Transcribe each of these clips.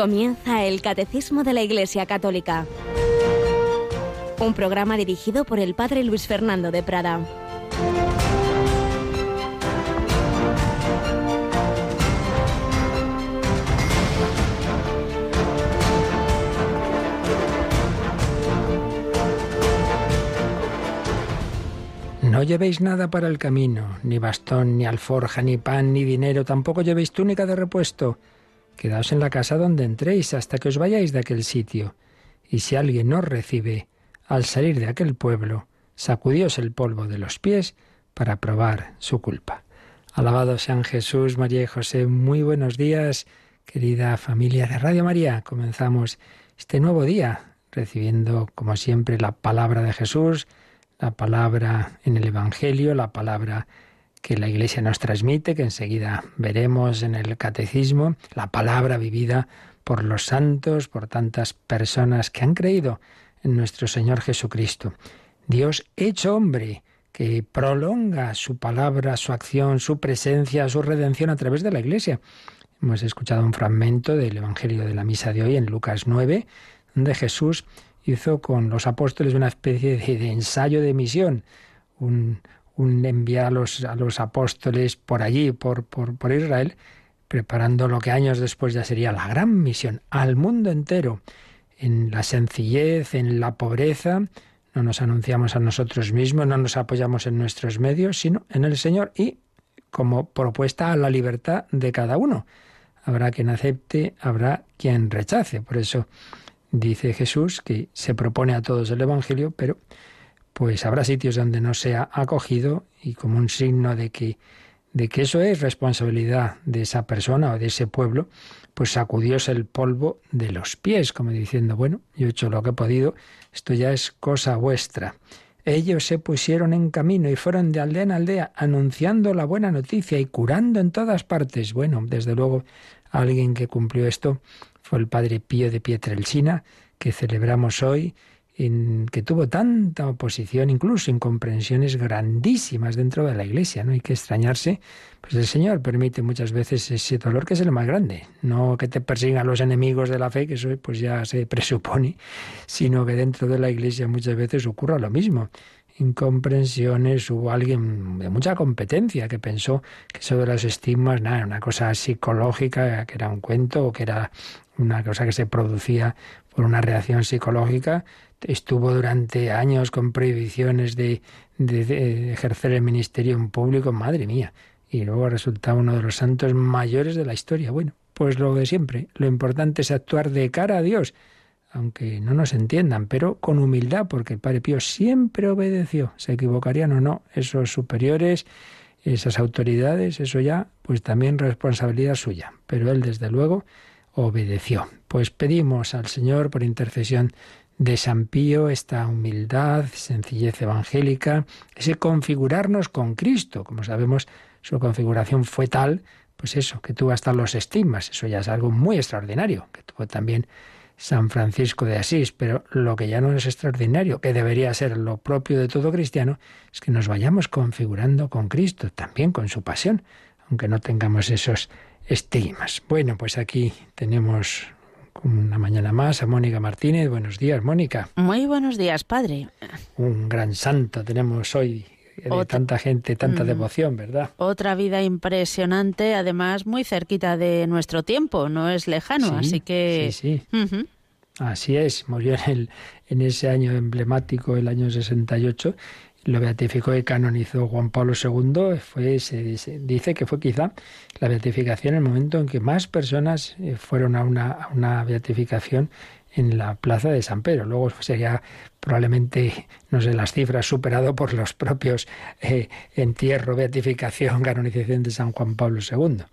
Comienza el Catecismo de la Iglesia Católica. Un programa dirigido por el Padre Luis Fernando de Prada. No llevéis nada para el camino, ni bastón, ni alforja, ni pan, ni dinero, tampoco llevéis túnica de repuesto. Quedaos en la casa donde entréis hasta que os vayáis de aquel sitio. Y si alguien os recibe, al salir de aquel pueblo, sacudíos el polvo de los pies para probar su culpa. Alabado sean Jesús, María y José. Muy buenos días, querida familia de Radio María. Comenzamos este nuevo día recibiendo, como siempre, la palabra de Jesús, la palabra en el Evangelio, la palabra que la Iglesia nos transmite, que enseguida veremos en el Catecismo, la palabra vivida por los santos, por tantas personas que han creído en nuestro Señor Jesucristo. Dios hecho hombre, que prolonga su palabra, su acción, su presencia, su redención a través de la Iglesia. Hemos escuchado un fragmento del Evangelio de la Misa de hoy en Lucas 9, donde Jesús hizo con los apóstoles una especie de, ensayo de misión, un, enviar a los, a los, apóstoles por allí, por, por, por Israel, preparando lo que años después ya sería la gran misión al mundo entero, en la sencillez, en la pobreza, no nos anunciamos a nosotros mismos, no nos apoyamos en nuestros medios, sino en el Señor y como propuesta a la libertad de cada uno. Habrá quien acepte, habrá quien rechace. Por eso dice Jesús que se propone a todos el Evangelio, pero pues habrá sitios donde no sea acogido y como un signo de que de que eso es responsabilidad de esa persona o de ese pueblo, pues sacudióse el polvo de los pies, como diciendo, bueno, yo he hecho lo que he podido, esto ya es cosa vuestra. Ellos se pusieron en camino y fueron de aldea en aldea anunciando la buena noticia y curando en todas partes. Bueno, desde luego, alguien que cumplió esto fue el padre Pío de Pietrelcina, que celebramos hoy, que tuvo tanta oposición, incluso incomprensiones grandísimas dentro de la Iglesia. No hay que extrañarse, pues el Señor permite muchas veces ese dolor que es el más grande, no que te persigan los enemigos de la fe, que eso pues ya se presupone, sino que dentro de la Iglesia muchas veces ocurra lo mismo incomprensiones, hubo alguien de mucha competencia que pensó que de los estigmas, nada, una cosa psicológica, que era un cuento o que era una cosa que se producía por una reacción psicológica, estuvo durante años con prohibiciones de, de, ejercer el ministerio en público, madre mía, y luego resultaba uno de los santos mayores de la historia. Bueno, pues lo de siempre, lo importante es actuar de cara a Dios, aunque no nos entiendan, pero con humildad, porque el Padre Pío siempre obedeció, se equivocarían o no, esos superiores, esas autoridades, eso ya, pues también responsabilidad suya, pero él desde luego obedeció. Pues pedimos al Señor por intercesión de San Pío esta humildad, sencillez evangélica, ese configurarnos con Cristo. Como sabemos, su configuración fue tal, pues eso, que tuvo hasta los estigmas. Eso ya es algo muy extraordinario, que tuvo también San Francisco de Asís, pero lo que ya no es extraordinario, que debería ser lo propio de todo cristiano, es que nos vayamos configurando con Cristo, también con su pasión, aunque no tengamos esos estigmas. Bueno, pues aquí tenemos una mañana más a Mónica Martínez. Buenos días, Mónica. Muy buenos días, padre. Un gran santo tenemos hoy de tanta gente, tanta devoción, ¿verdad? Otra vida impresionante, además muy cerquita de nuestro tiempo, no es lejano, así que... Sí, sí. Así es, murió en, el, en ese año emblemático, el año 68, lo beatificó y canonizó Juan Pablo II, fue, se, dice que fue quizá la beatificación el momento en que más personas eh, fueron a una, a una beatificación en la plaza de San Pedro. Luego sería probablemente, no sé, las cifras superado por los propios eh, entierro, beatificación, canonización de San Juan Pablo II.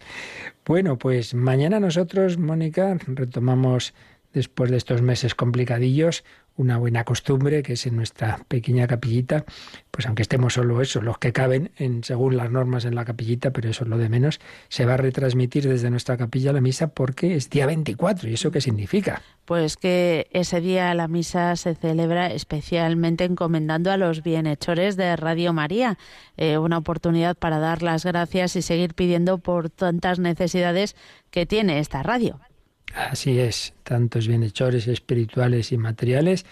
Bueno, pues mañana nosotros, Mónica, retomamos después de estos meses complicadillos una buena costumbre, que es en nuestra pequeña capillita, pues aunque estemos solo eso, los que caben en, según las normas en la capillita, pero eso es lo de menos, se va a retransmitir desde nuestra capilla la misa porque es día 24. ¿Y eso qué significa? Pues que ese día la misa se celebra especialmente encomendando a los bienhechores de Radio María, eh, una oportunidad para dar las gracias y seguir pidiendo por tantas necesidades que tiene esta radio. Así es, tantos bienhechores espirituales y materiales,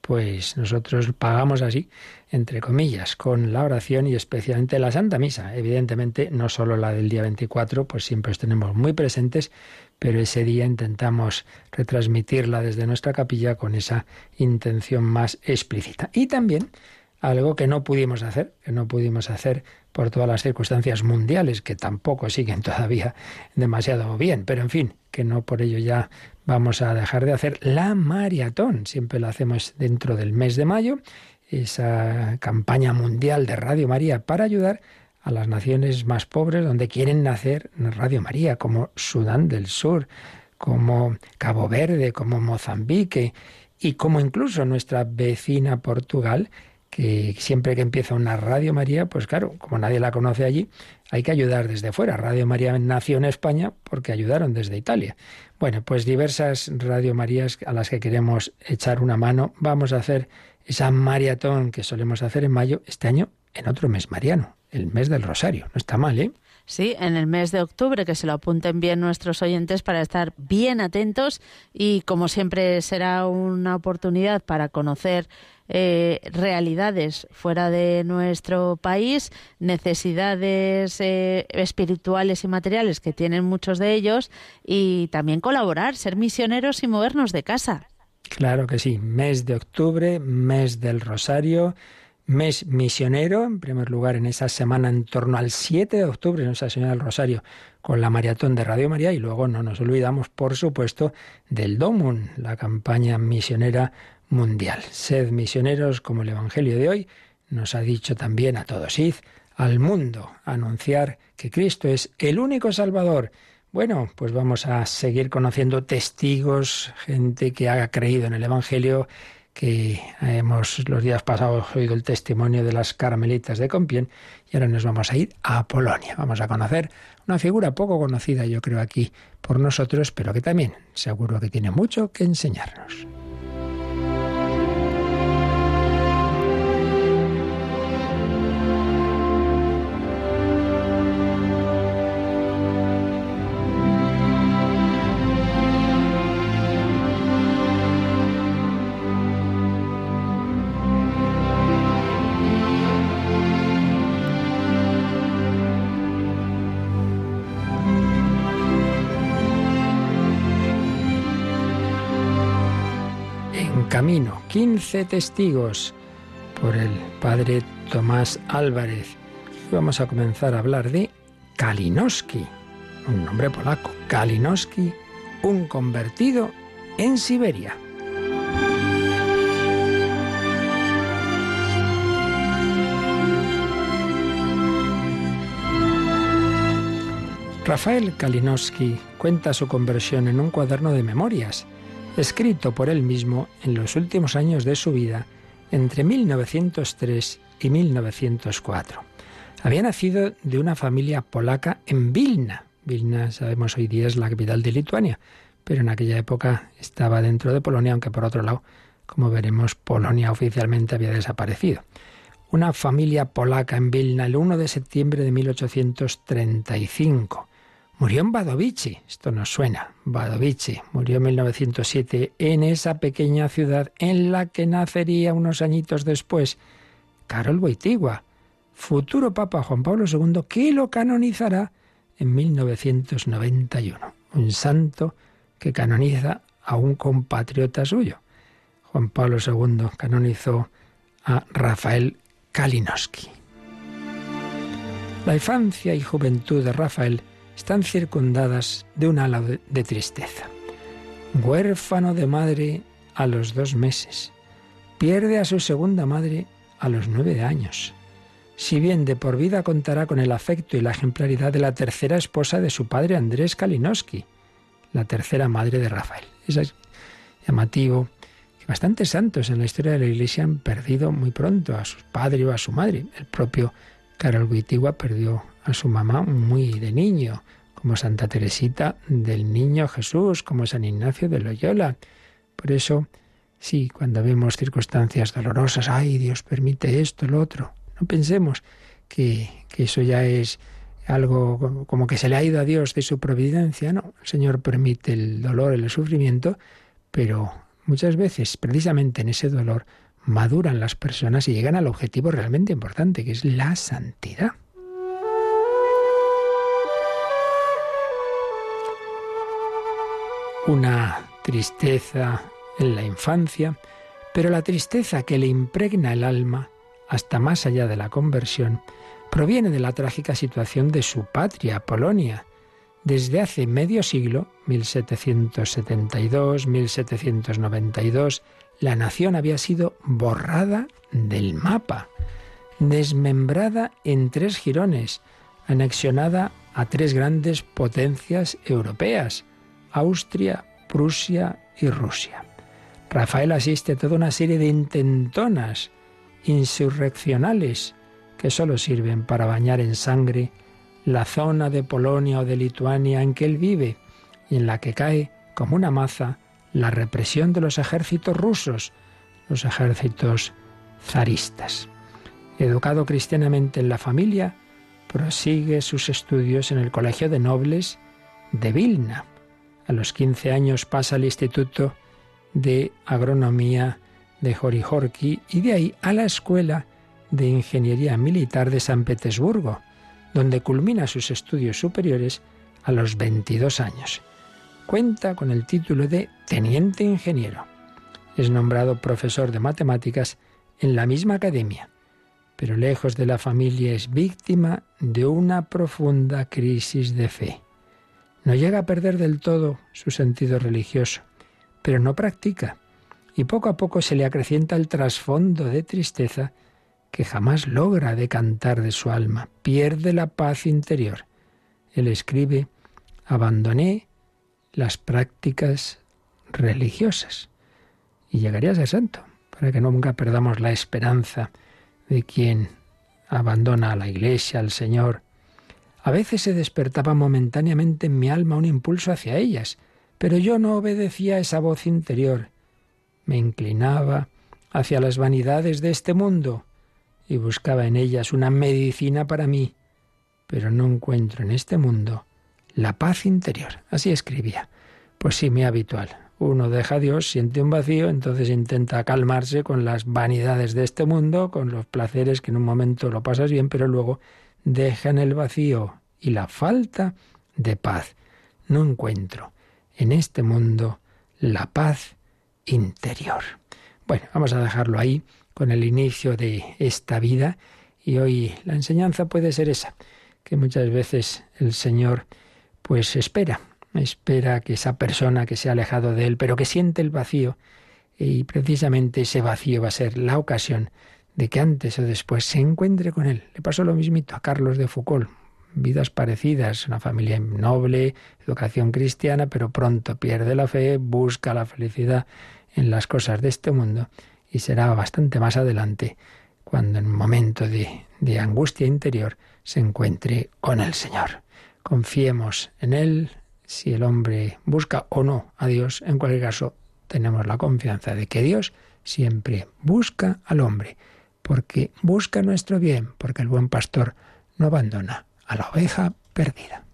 pues nosotros pagamos así, entre comillas, con la oración y especialmente la Santa Misa. Evidentemente, no solo la del día 24, pues siempre os tenemos muy presentes, pero ese día intentamos retransmitirla desde nuestra capilla con esa intención más explícita. Y también algo que no pudimos hacer, que no pudimos hacer por todas las circunstancias mundiales, que tampoco siguen todavía demasiado bien, pero en fin, que no por ello ya vamos a dejar de hacer la maratón. Siempre la hacemos dentro del mes de mayo, esa campaña mundial de Radio María para ayudar a las naciones más pobres donde quieren nacer Radio María, como Sudán del Sur, como Cabo Verde, como Mozambique y como incluso nuestra vecina Portugal, que siempre que empieza una Radio María, pues claro, como nadie la conoce allí, hay que ayudar desde fuera. Radio María nació en España porque ayudaron desde Italia. Bueno, pues diversas Radio Marías a las que queremos echar una mano. Vamos a hacer esa maratón que solemos hacer en mayo, este año en otro mes mariano, el mes del Rosario. No está mal, ¿eh? Sí, en el mes de octubre, que se lo apunten bien nuestros oyentes para estar bien atentos y como siempre será una oportunidad para conocer eh, realidades fuera de nuestro país, necesidades eh, espirituales y materiales que tienen muchos de ellos y también colaborar, ser misioneros y movernos de casa. Claro que sí, mes de octubre, mes del Rosario mes misionero, en primer lugar en esa semana en torno al 7 de octubre, Nuestra Señora del Rosario, con la maratón de Radio María y luego no nos olvidamos, por supuesto, del DOMUN, la campaña misionera mundial. Sed misioneros como el Evangelio de hoy nos ha dicho también a todos, id al mundo, anunciar que Cristo es el único Salvador. Bueno, pues vamos a seguir conociendo testigos, gente que ha creído en el Evangelio, que hemos los días pasados oído el testimonio de las carmelitas de Compiègne y ahora nos vamos a ir a Polonia. Vamos a conocer una figura poco conocida, yo creo, aquí por nosotros, pero que también seguro que tiene mucho que enseñarnos. 15 testigos por el padre Tomás Álvarez. vamos a comenzar a hablar de Kalinowski, un nombre polaco. Kalinowski, un convertido en Siberia. Rafael Kalinowski cuenta su conversión en un cuaderno de memorias escrito por él mismo en los últimos años de su vida, entre 1903 y 1904. Había nacido de una familia polaca en Vilna. Vilna, sabemos hoy día, es la capital de Lituania, pero en aquella época estaba dentro de Polonia, aunque por otro lado, como veremos, Polonia oficialmente había desaparecido. Una familia polaca en Vilna el 1 de septiembre de 1835. Murió en Badovici, esto nos suena, Badovici, murió en 1907 en esa pequeña ciudad en la que nacería unos añitos después Carol Wojtyła, futuro Papa Juan Pablo II, que lo canonizará en 1991. Un santo que canoniza a un compatriota suyo. Juan Pablo II canonizó a Rafael Kalinowski. La infancia y juventud de Rafael están circundadas de un halo de tristeza. Huérfano de madre a los dos meses, pierde a su segunda madre a los nueve años. Si bien de por vida contará con el afecto y la ejemplaridad de la tercera esposa de su padre Andrés Kalinowski, la tercera madre de Rafael. Es llamativo que bastantes santos en la historia de la Iglesia han perdido muy pronto a su padre o a su madre. El propio Karol Wojtyła perdió a su mamá muy de niño, como Santa Teresita del Niño Jesús, como San Ignacio de Loyola. Por eso, sí, cuando vemos circunstancias dolorosas, ay, Dios permite esto, lo otro, no pensemos que, que eso ya es algo como que se le ha ido a Dios de su providencia. No, el Señor permite el dolor, el sufrimiento, pero muchas veces, precisamente en ese dolor, maduran las personas y llegan al objetivo realmente importante, que es la santidad. Una tristeza en la infancia, pero la tristeza que le impregna el alma hasta más allá de la conversión proviene de la trágica situación de su patria, Polonia. Desde hace medio siglo, 1772-1792, la nación había sido borrada del mapa, desmembrada en tres jirones, anexionada a tres grandes potencias europeas, Austria, Prusia y Rusia. Rafael asiste a toda una serie de intentonas insurreccionales que solo sirven para bañar en sangre la zona de Polonia o de Lituania en que él vive y en la que cae como una maza la represión de los ejércitos rusos, los ejércitos zaristas. Educado cristianamente en la familia, prosigue sus estudios en el Colegio de Nobles de Vilna. A los 15 años pasa al Instituto de Agronomía de Jorijorki y de ahí a la Escuela de Ingeniería Militar de San Petersburgo, donde culmina sus estudios superiores a los 22 años. Cuenta con el título de Teniente Ingeniero. Es nombrado profesor de matemáticas en la misma academia, pero lejos de la familia es víctima de una profunda crisis de fe. No llega a perder del todo su sentido religioso, pero no practica, y poco a poco se le acrecienta el trasfondo de tristeza que jamás logra decantar de su alma, pierde la paz interior. Él escribe, abandoné las prácticas religiosas y llegaría a ser santo, para que nunca perdamos la esperanza de quien abandona a la iglesia, al Señor. A veces se despertaba momentáneamente en mi alma un impulso hacia ellas, pero yo no obedecía a esa voz interior. Me inclinaba hacia las vanidades de este mundo y buscaba en ellas una medicina para mí, pero no encuentro en este mundo la paz interior. Así escribía. Pues sí, mi habitual. Uno deja a Dios, siente un vacío, entonces intenta calmarse con las vanidades de este mundo, con los placeres que en un momento lo pasas bien, pero luego deja en el vacío y la falta de paz. No encuentro en este mundo la paz interior. Bueno, vamos a dejarlo ahí con el inicio de esta vida y hoy la enseñanza puede ser esa, que muchas veces el Señor pues espera, espera que esa persona que se ha alejado de Él, pero que siente el vacío, y precisamente ese vacío va a ser la ocasión de que antes o después se encuentre con Él. Le pasó lo mismito a Carlos de Foucault, vidas parecidas, una familia noble, educación cristiana, pero pronto pierde la fe, busca la felicidad en las cosas de este mundo y será bastante más adelante cuando en un momento de, de angustia interior se encuentre con el Señor. Confiemos en Él, si el hombre busca o no a Dios, en cualquier caso tenemos la confianza de que Dios siempre busca al hombre, porque busca nuestro bien, porque el buen pastor no abandona a la oveja perdida.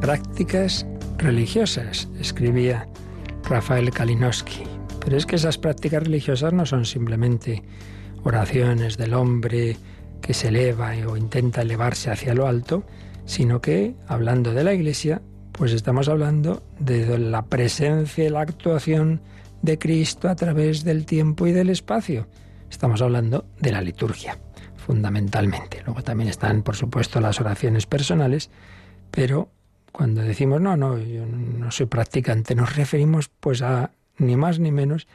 Prácticas religiosas, escribía Rafael Kalinowski. Pero es que esas prácticas religiosas no son simplemente oraciones del hombre que se eleva o intenta elevarse hacia lo alto, sino que, hablando de la Iglesia, pues estamos hablando de la presencia y la actuación de Cristo a través del tiempo y del espacio. Estamos hablando de la liturgia, fundamentalmente. Luego también están, por supuesto, las oraciones personales, pero cuando decimos no, no, yo no soy practicante, nos referimos pues a ni más ni menos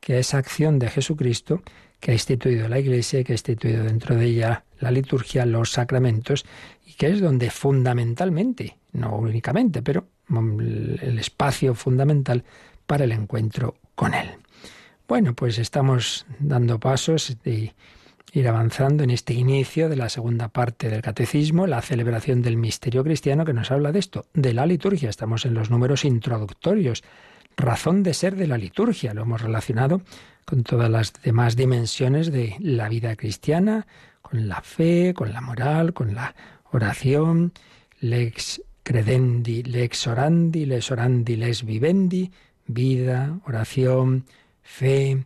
que a esa acción de Jesucristo que ha instituido la Iglesia, que ha instituido dentro de ella la liturgia, los sacramentos, y que es donde fundamentalmente, no únicamente, pero el espacio fundamental para el encuentro con Él. Bueno, pues estamos dando pasos de ir avanzando en este inicio de la segunda parte del catecismo, la celebración del misterio cristiano que nos habla de esto, de la liturgia. Estamos en los números introductorios, razón de ser de la liturgia. Lo hemos relacionado con todas las demás dimensiones de la vida cristiana, con la fe, con la moral, con la oración, lex credendi, lex orandi, lex orandi, lex vivendi, vida, oración, fe.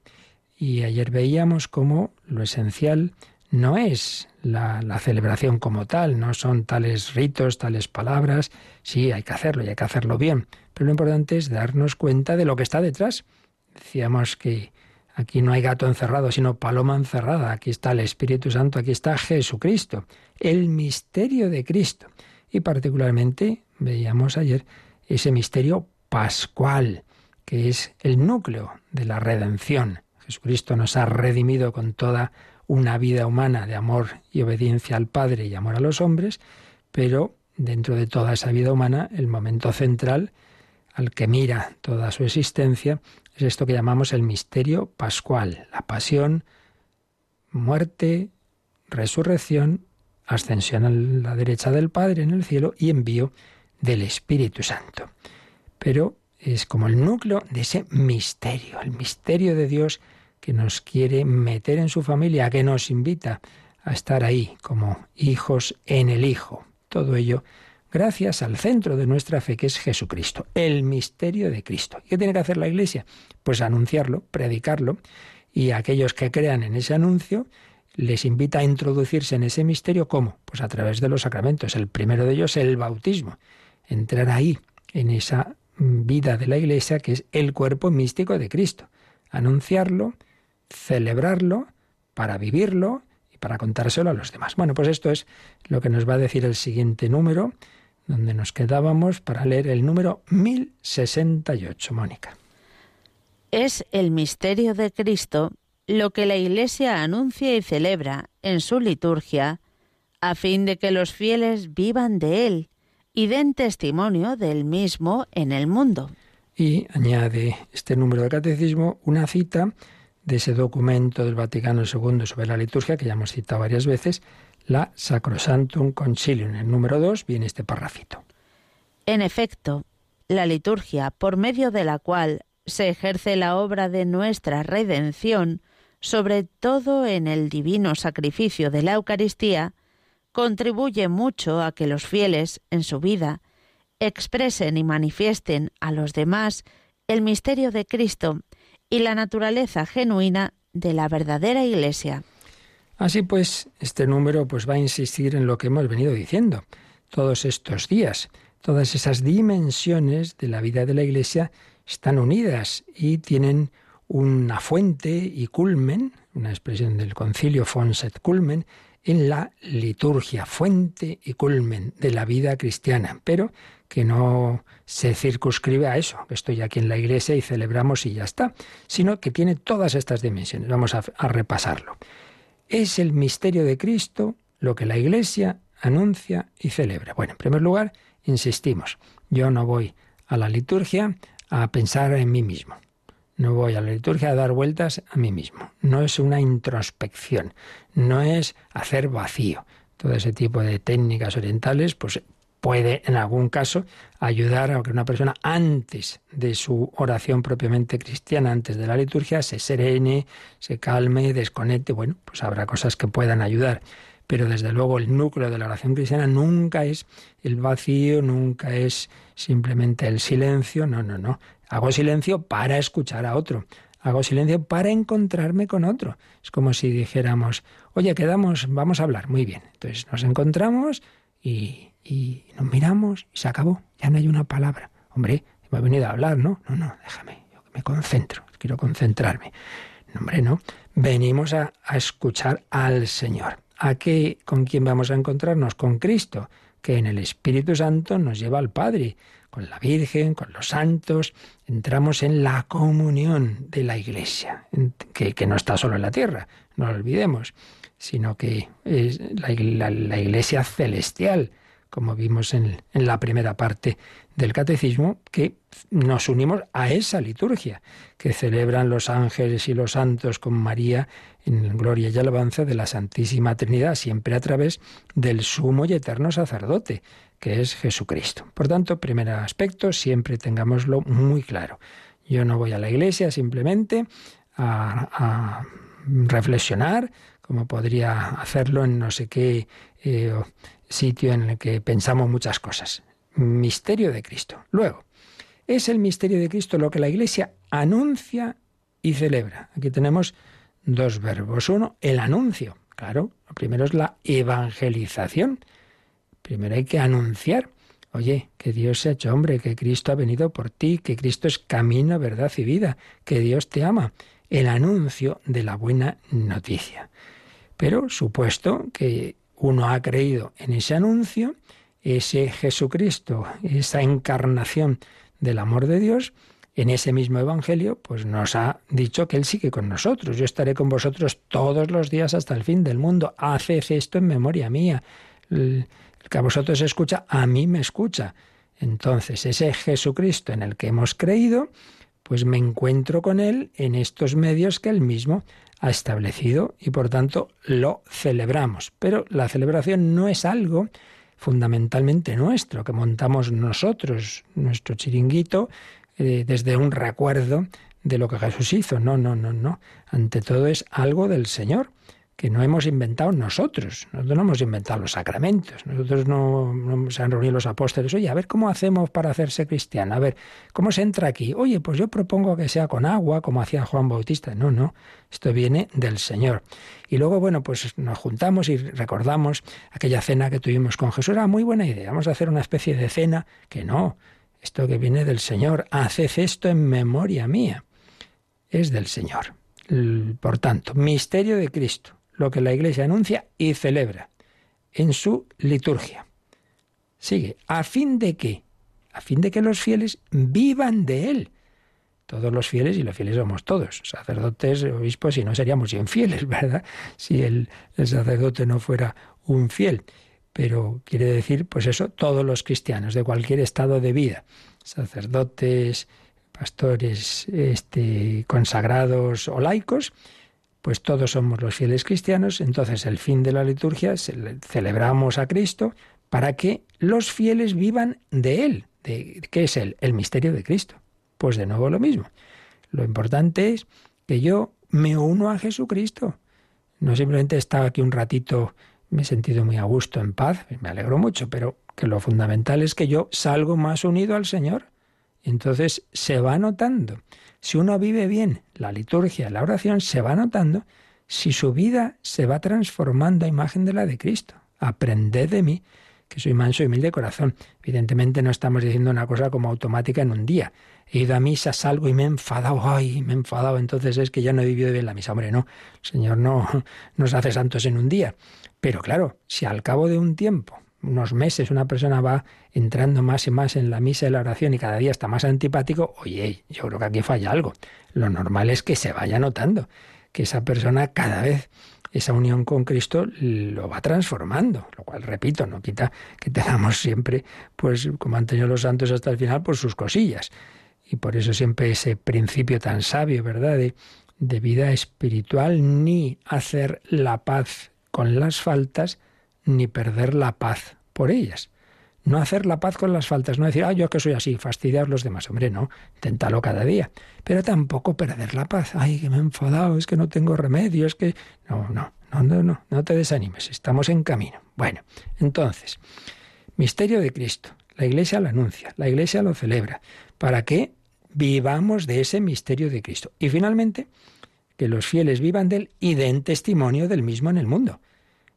Y ayer veíamos cómo lo esencial no es la, celebración como tal, no son tales ritos, tales palabras. Sí, hay que hacerlo y hay que hacerlo bien. Pero lo importante es darnos cuenta de lo que está detrás. Decíamos que aquí no hay gato encerrado, sino paloma encerrada. Aquí está el Espíritu Santo, aquí está Jesucristo, el misterio de Cristo. Y particularmente veíamos ayer ese misterio pascual, que es el núcleo de la redención. Jesucristo nos ha redimido con toda una vida humana de amor y obediencia al Padre y amor a los hombres, pero dentro de toda esa vida humana, el momento central al que mira toda su existencia es esto que llamamos el misterio pascual, la pasión, muerte, resurrección, ascensión a la derecha del Padre en el cielo y envío del Espíritu Santo. Pero es como el núcleo de ese misterio, el misterio de Dios que nos quiere meter en su familia, que nos invita a estar ahí como hijos en el Hijo. Todo ello gracias al centro de nuestra fe, que es Jesucristo, el misterio de Cristo. ¿Qué tiene que hacer la Iglesia? Pues anunciarlo, predicarlo, y a aquellos que crean en ese anuncio les invita a introducirse en ese misterio, ¿cómo? Pues a través de los sacramentos. El primero de ellos, el bautismo. Entrar ahí, en esa vida de la Iglesia, que es el cuerpo místico de Cristo. Anunciarlo, celebrarlo, para vivirlo y para contárselo a los demás. Bueno, pues esto es lo que nos va a decir el siguiente número, donde nos quedábamos para leer el número 1068, Mónica. Es el misterio de Cristo lo que la Iglesia anuncia y celebra en su liturgia, a fin de que los fieles vivan de él y den testimonio del mismo en el mundo. Y añade este número de catecismo una cita de ese documento del Vaticano II sobre la liturgia, que ya hemos citado varias veces, la Sacrosantum Concilium. En el número 2 viene este parrafito. En efecto, la liturgia, por medio de la cual se ejerce la obra de nuestra redención, sobre todo en el divino sacrificio de la Eucaristía, contribuye mucho a que los fieles, en su vida, expresen y manifiesten a los demás el misterio de Cristo y la naturaleza genuina de la verdadera Iglesia. Así pues, este número pues va a insistir en lo que hemos venido diciendo todos estos días. Todas esas dimensiones de la vida de la Iglesia están unidas y tienen una fuente y culmen, una expresión del concilio Fonset culmen, en la liturgia, fuente y culmen de la vida cristiana, pero que no se circunscribe a eso, que estoy aquí en la iglesia y celebramos y ya está, sino que tiene todas estas dimensiones. Vamos a, a repasarlo. Es el misterio de Cristo lo que la iglesia anuncia y celebra. Bueno, en primer lugar, insistimos, yo no voy a la liturgia a pensar en mí mismo. No voy a la liturgia a dar vueltas a mí mismo. No es una introspección, no es hacer vacío. Todo ese tipo de técnicas orientales, pues puede en algún caso ayudar a que una persona antes de su oración propiamente cristiana, antes de la liturgia, se serene, se calme, desconecte. Bueno, pues habrá cosas que puedan ayudar. Pero desde luego el núcleo de la oración cristiana nunca es el vacío, nunca es simplemente el silencio. No, no, no. Hago silencio para escuchar a otro. Hago silencio para encontrarme con otro. Es como si dijéramos, oye, quedamos, vamos a hablar. Muy bien. Entonces nos encontramos y, nos miramos y se acabó. Ya no hay una palabra. Hombre, me ha venido a hablar, ¿no? No, no, déjame. Yo me concentro. Quiero concentrarme. No, hombre, no. Venimos a, a escuchar al Señor. ¿A qué, con quién vamos a encontrarnos? Con Cristo que en el Espíritu Santo nos lleva al Padre, con la Virgen, con los santos, entramos en la comunión de la Iglesia, que, no está solo en la tierra, no lo olvidemos, sino que es la, Iglesia celestial, como vimos en, la primera parte del catecismo, que nos unimos a esa liturgia que celebran los ángeles y los santos con María en gloria y alabanza de la Santísima Trinidad, siempre a través del sumo y eterno sacerdote, que es Jesucristo. Por tanto, primer aspecto, siempre tengámoslo muy claro. Yo no voy a la iglesia simplemente a, reflexionar, como podría hacerlo en no sé qué eh, sitio en el que pensamos muchas cosas. Misterio de Cristo. Luego, es el misterio de Cristo lo que la Iglesia anuncia y celebra. Aquí tenemos dos verbos. Uno, el anuncio. Claro, lo primero es la evangelización. Primero hay que anunciar. Oye, que Dios se ha hecho hombre, que Cristo ha venido por ti, que Cristo es camino, verdad y vida, que Dios te ama. El anuncio de la buena noticia. Pero supuesto que uno ha creído en ese anuncio, ese Jesucristo, esa encarnación del amor de Dios, en ese mismo Evangelio, pues nos ha dicho que Él sigue con nosotros. Yo estaré con vosotros todos los días hasta el fin del mundo. Haced esto en memoria mía. El, que a vosotros escucha, a mí me escucha. Entonces, ese Jesucristo en el que hemos creído, pues me encuentro con Él en estos medios que Él mismo ha establecido y por tanto lo celebramos. Pero la celebración no es algo fundamentalmente nuestro, que montamos nosotros, nuestro chiringuito, eh, desde un recuerdo de lo que Jesús hizo. No, no, no, no. Ante todo es algo del Señor que no hemos inventado nosotros. Nosotros no hemos inventado los sacramentos. Nosotros no, se han reunido los apóstoles. Oye, a ver cómo hacemos para hacerse cristiano. A ver, ¿cómo se entra aquí? Oye, pues yo propongo que sea con agua, como hacía Juan Bautista. No, no. Esto viene del Señor. Y luego, bueno, pues nos juntamos y recordamos aquella cena que tuvimos con Jesús. Era muy buena idea. Vamos a hacer una especie de cena que no. Esto que viene del Señor. Haced esto en memoria mía. Es del Señor. Por tanto, misterio de Cristo lo que la Iglesia anuncia y celebra en su liturgia. Sigue, a fin de que, a fin de que los fieles vivan de él. Todos los fieles, y los fieles somos todos, sacerdotes, obispos, y no seríamos infieles, ¿verdad? Si el, el sacerdote no fuera un fiel. Pero quiere decir, pues eso, todos los cristianos, de cualquier estado de vida, sacerdotes, pastores, este, consagrados o laicos, pues todos somos los fieles cristianos, entonces el fin de la liturgia celebramos a Cristo para que los fieles vivan de Él. De, ¿Qué es Él? El misterio de Cristo. Pues de nuevo lo mismo. Lo importante es que yo me uno a Jesucristo. No simplemente he estado aquí un ratito, me he sentido muy a gusto, en paz, me alegro mucho, pero que lo fundamental es que yo salgo más unido al Señor. Entonces se va notando. Si uno vive bien la liturgia, la oración, se va notando si su vida se va transformando a imagen de la de Cristo. Aprended de mí, que soy manso y humilde de corazón. Evidentemente no estamos diciendo una cosa como automática en un día. He ido a misa, salgo y me he enfadado, ay, me he enfadado, entonces es que ya no he vivido bien la misa. Hombre, no, el Señor no nos hace santos en un día. Pero claro, si al cabo de un tiempo unos meses una persona va entrando más y más en la misa y la oración y cada día está más antipático, oye, yo creo que aquí falla algo. Lo normal es que se vaya notando que esa persona cada vez esa unión con Cristo lo va transformando, lo cual, repito, no quita que tengamos siempre, pues como han tenido los santos hasta el final, por sus cosillas. Y por eso siempre ese principio tan sabio, ¿verdad?, de, de vida espiritual, ni hacer la paz con las faltas, ni perder la paz por ellas. No hacer la paz con las faltas, no decir, ah, yo que soy así, fastidiar a los demás. Hombre, no, inténtalo cada día. Pero tampoco perder la paz. Ay, que me he enfadado, es que no tengo remedio, es que. No, no, no, no, no, no te desanimes, estamos en camino. Bueno, entonces, misterio de Cristo. La Iglesia lo anuncia, la Iglesia lo celebra, para que vivamos de ese misterio de Cristo. Y finalmente, que los fieles vivan de él y den testimonio del mismo en el mundo.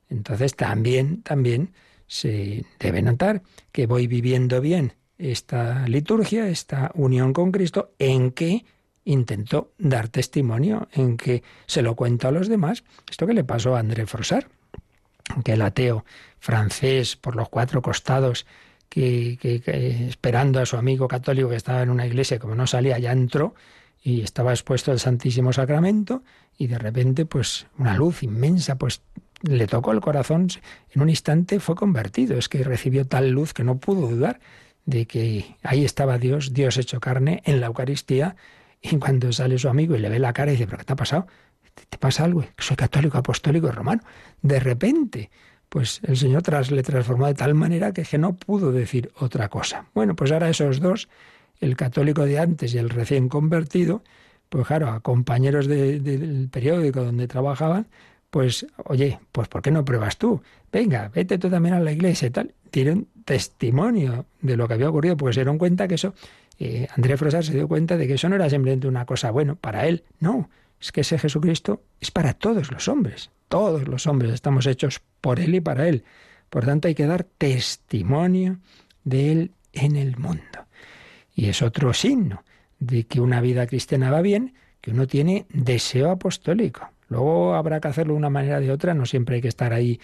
Entonces también, también se debe notar que voy viviendo bien esta liturgia, esta unión con Cristo, en que intento dar testimonio, en que se lo cuento a los demás. Esto que le pasó a André Frosar. aquel ateo francés por los cuatro costados, que, esperando a su amigo católico que estaba en una iglesia, como no salía, ya entró y estaba expuesto al Santísimo Sacramento y de repente pues una luz inmensa pues le tocó el corazón, en un instante fue convertido, es que recibió tal luz que no pudo dudar de que ahí estaba Dios, Dios hecho carne en la Eucaristía y cuando sale su amigo y le ve la cara y dice, ¿pero qué te ha pasado? ¿Te pasa algo? Soy católico, apostólico, romano. De repente, pues el Señor tras, le transformó de tal manera que, que no pudo decir otra cosa. Bueno, pues ahora esos dos, el católico de antes y el recién convertido, pues claro, a compañeros del periódico donde trabajaban, pues oye, pues ¿por qué no pruebas tú? Venga, vete tú también a la iglesia y tal. Tienen testimonio de lo que había ocurrido, porque se dieron cuenta que eso, eh, Andrés Frosar se dio cuenta de que eso no era simplemente una cosa, bueno, para él, no, es que ese Jesucristo es para todos los hombres, todos los hombres estamos hechos por Él y para Él. Por tanto, hay que dar testimonio de Él en el mundo. Y es otro signo de que una vida cristiana va bien, que uno tiene deseo apostólico. Luego habrá que hacerlo de una manera o de otra, no siempre hay que estar ahí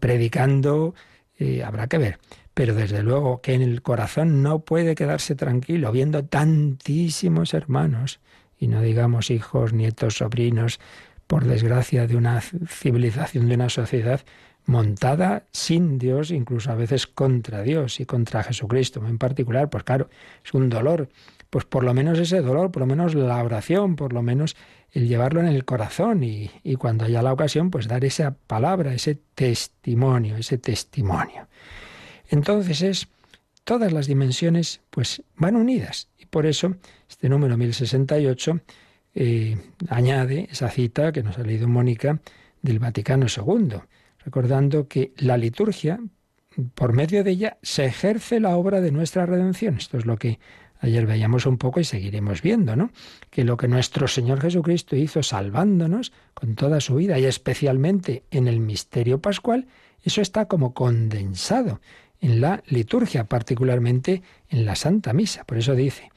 predicando, eh, habrá que ver. Pero desde luego que en el corazón no puede quedarse tranquilo viendo tantísimos hermanos, y no digamos hijos, nietos, sobrinos, por desgracia, de una civilización, de una sociedad montada sin Dios, incluso a veces contra Dios y contra Jesucristo en particular, pues claro, es un dolor. Pues por lo menos ese dolor, por lo menos la oración, por lo menos el llevarlo en el corazón y, y cuando haya la ocasión, pues dar esa palabra, ese testimonio, ese testimonio. Entonces es, todas las dimensiones pues van unidas y por eso este número 1068 eh, añade esa cita que nos ha leído Mónica del Vaticano II, recordando que la liturgia, por medio de ella, se ejerce la obra de nuestra redención. Esto es lo que ayer veíamos un poco y seguiremos viendo, ¿no? Que lo que nuestro Señor Jesucristo hizo salvándonos con toda su vida y especialmente en el misterio pascual, eso está como condensado en la liturgia, particularmente en la Santa Misa. Por eso dice,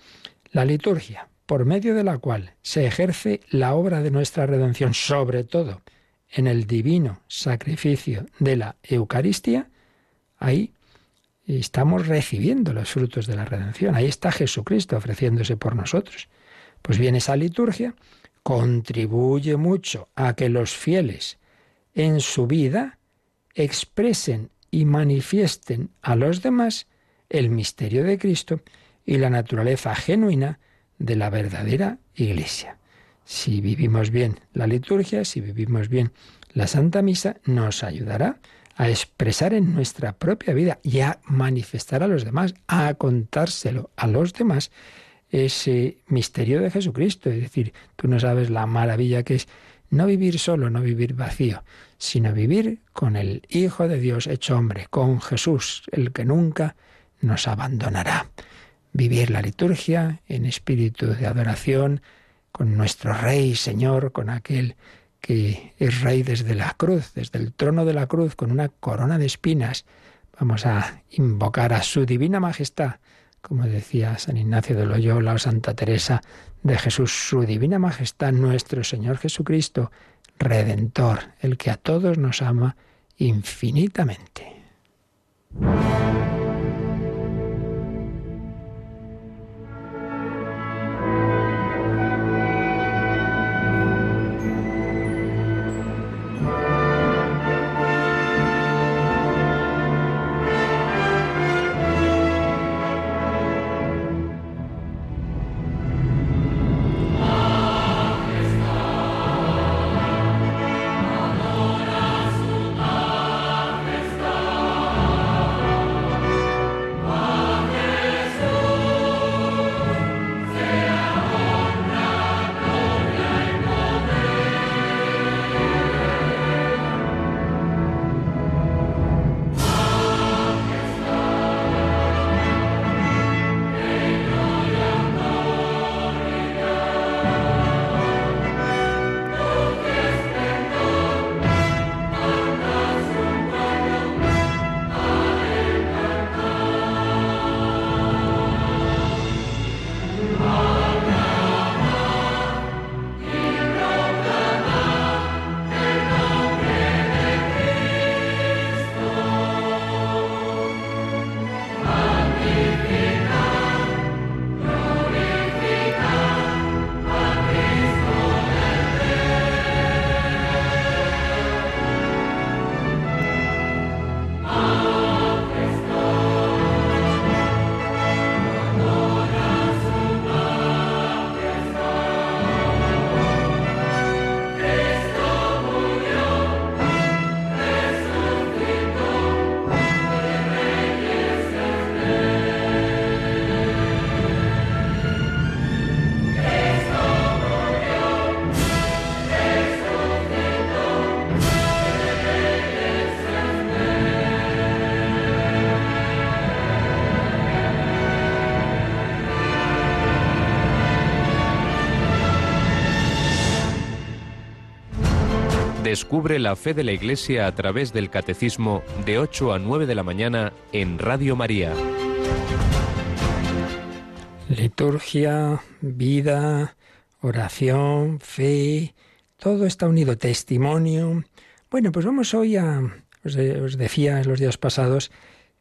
la liturgia, por medio de la cual se ejerce la obra de nuestra redención, sobre todo en el divino sacrificio de la Eucaristía, ahí estamos recibiendo los frutos de la redención. Ahí está Jesucristo ofreciéndose por nosotros. Pues bien, esa liturgia contribuye mucho a que los fieles en su vida expresen y manifiesten a los demás el misterio de Cristo y la naturaleza genuina de la verdadera Iglesia. Si vivimos bien la liturgia, si vivimos bien la Santa Misa, nos ayudará a expresar en nuestra propia vida y a manifestar a los demás, a contárselo a los demás ese misterio de Jesucristo. Es decir, tú no sabes la maravilla que es no vivir solo, no vivir vacío, sino vivir con el Hijo de Dios hecho hombre, con Jesús, el que nunca nos abandonará vivir la liturgia en espíritu de adoración con nuestro Rey, Señor, con aquel que es Rey desde la cruz, desde el trono de la cruz, con una corona de espinas. Vamos a invocar a su divina majestad, como decía San Ignacio de Loyola o Santa Teresa de Jesús, su divina majestad, nuestro Señor Jesucristo, Redentor, el que a todos nos ama infinitamente. Descubre la fe de la Iglesia a través del Catecismo de 8 a 9 de la mañana en Radio María. Liturgia, vida, oración, fe, todo está unido, testimonio. Bueno, pues vamos hoy a, os, decía en los días pasados,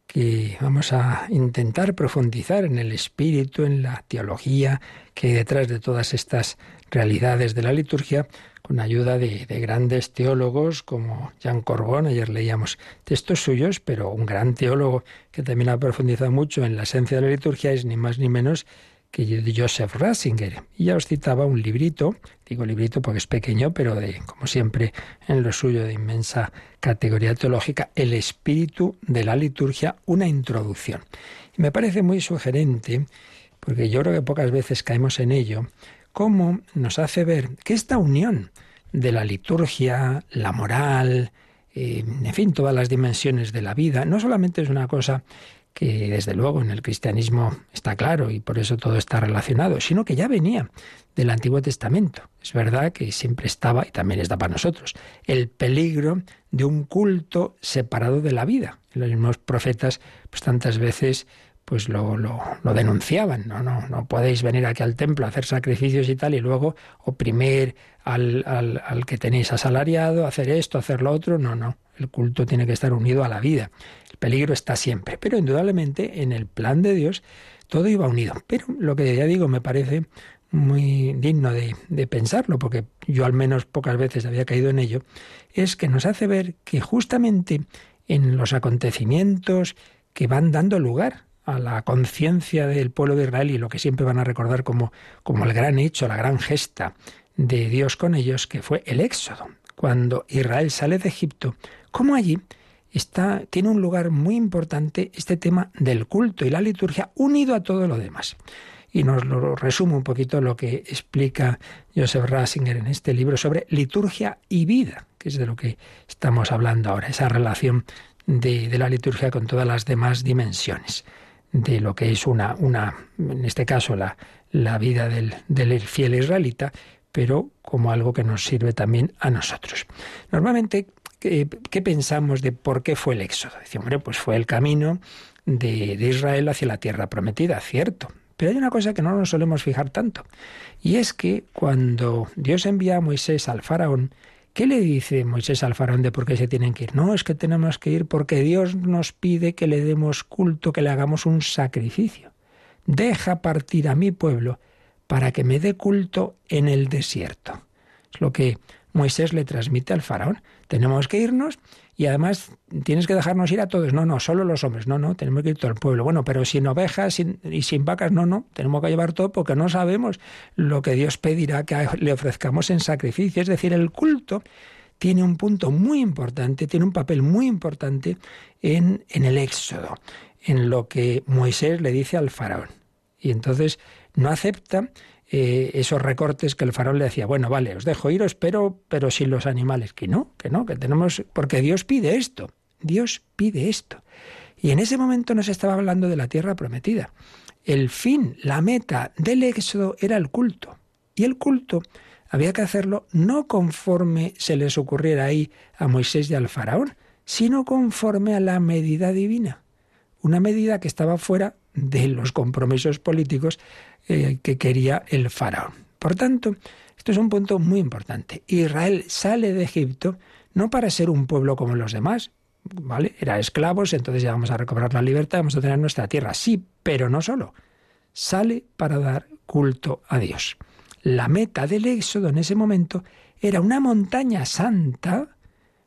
que vamos a intentar profundizar en el espíritu, en la teología que hay detrás de todas estas realidades de la liturgia, con ayuda de, grandes teólogos como Jean Corbon, ayer leíamos textos suyos, pero un gran teólogo que también ha profundizado mucho en la esencia de la liturgia es ni más ni menos que Joseph Ratzinger. Y ya os citaba un librito, digo librito porque es pequeño, pero de, como siempre, en lo suyo de inmensa categoría teológica, El espíritu de la liturgia, una introducción. Y me parece muy sugerente, porque yo creo que pocas veces caemos en ello, cómo nos hace ver que esta unión de la liturgia, la moral, eh, en fin, todas las dimensiones de la vida, no solamente es una cosa que desde luego en el cristianismo está claro y por eso todo está relacionado, sino que ya venía del Antiguo Testamento. Es verdad que siempre estaba, y también está para nosotros, el peligro de un culto separado de la vida. Los mismos profetas, pues tantas veces pues lo, lo, denunciaban. No, no, no podéis venir aquí al templo a hacer sacrificios y tal y luego oprimir al, al, al que tenéis asalariado, hacer esto, hacer lo otro. No, no. El culto tiene que estar unido a la vida. El peligro está siempre. Pero indudablemente en el plan de Dios todo iba unido. Pero lo que ya digo me parece muy digno de, de, pensarlo, porque yo al menos pocas veces había caído en ello, es que nos hace ver que justamente en los acontecimientos que van dando lugar a la conciencia del pueblo de Israel y lo que siempre van a recordar como, como el gran hecho, la gran gesta de Dios con ellos, que fue el éxodo. Cuando Israel sale de Egipto, como allí está, tiene un lugar muy importante este tema del culto y la liturgia unido a todo lo demás. Y nos lo resumo un poquito lo que explica Joseph Ratzinger en este libro sobre liturgia y vida, que es de lo que estamos hablando ahora, esa relación de, de la liturgia con todas las demás dimensiones de lo que es una, una en este caso, la, la vida del, del fiel israelita, pero como algo que nos sirve también a nosotros. Normalmente, ¿qué, pensamos de por qué fue el éxodo? Decimos, pues fue el camino de, de Israel hacia la tierra prometida, cierto. Pero hay una cosa que no nos solemos fijar tanto, y es que cuando Dios envía a Moisés al faraón, ¿Qué le dice Moisés al faraón de por qué se tienen que ir? No, es que tenemos que ir porque Dios nos pide que le demos culto, que le hagamos un sacrificio. Deja partir a mi pueblo para que me dé culto en el desierto. Es lo que Moisés le transmite al faraón. Tenemos que irnos y además tienes que dejarnos ir a todos. No, no, solo los hombres. No, no, tenemos que ir todo el pueblo. Bueno, pero sin ovejas y sin vacas, no, no, tenemos que llevar todo porque no sabemos lo que Dios pedirá que le ofrezcamos en sacrificio. Es decir, el culto tiene un punto muy importante, tiene un papel muy importante en, en el éxodo, en lo que Moisés le dice al faraón. Y entonces no acepta eh, esos recortes que el faraón le decía, bueno, vale, os dejo iros, pero, pero sin los animales. Que no, que no, que tenemos, porque Dios pide esto, Dios pide esto. Y en ese momento nos estaba hablando de la tierra prometida. El fin, la meta del éxodo era el culto. Y el culto había que hacerlo no conforme se les ocurriera ahí a Moisés y al faraón, sino conforme a la medida divina. Una medida que estaba fuera de los compromisos políticos eh, que quería el faraón. Por tanto, esto es un punto muy importante. Israel sale de Egipto no para ser un pueblo como los demás, ¿vale? Era esclavos, entonces ya vamos a recobrar la libertad, vamos a tener nuestra tierra, sí, pero no solo. Sale para dar culto a Dios. La meta del éxodo en ese momento era una montaña santa,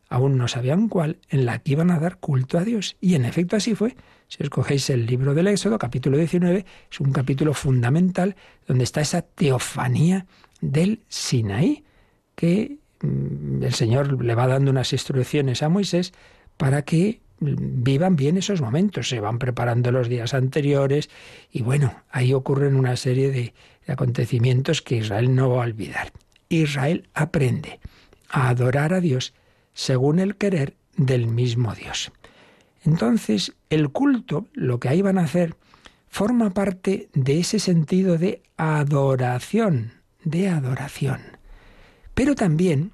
aún no sabían cuál, en la que iban a dar culto a Dios. Y en efecto así fue. Si escogéis el libro del Éxodo, capítulo 19, es un capítulo fundamental donde está esa teofanía del Sinaí, que mm, el Señor le va dando unas instrucciones a Moisés para que mm, vivan bien esos momentos, se van preparando los días anteriores y bueno, ahí ocurren una serie de, de acontecimientos que Israel no va a olvidar. Israel aprende a adorar a Dios según el querer del mismo Dios. Entonces, el culto, lo que ahí van a hacer, forma parte de ese sentido de adoración, de adoración. Pero también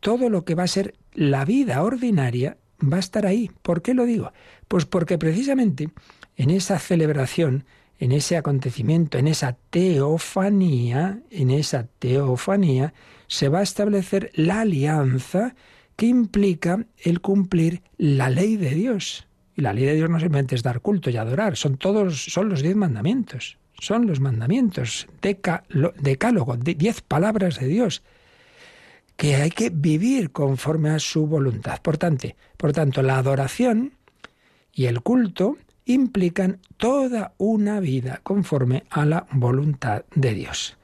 todo lo que va a ser la vida ordinaria va a estar ahí. ¿Por qué lo digo? Pues porque precisamente en esa celebración, en ese acontecimiento, en esa teofanía, en esa teofanía, se va a establecer la alianza que implica el cumplir la ley de Dios. Y la ley de Dios no simplemente es dar culto y adorar, son todos, son los diez mandamientos, son los mandamientos, decálogo, diez palabras de Dios que hay que vivir conforme a su voluntad. Por tanto, por tanto, la adoración y el culto implican toda una vida conforme a la voluntad de Dios.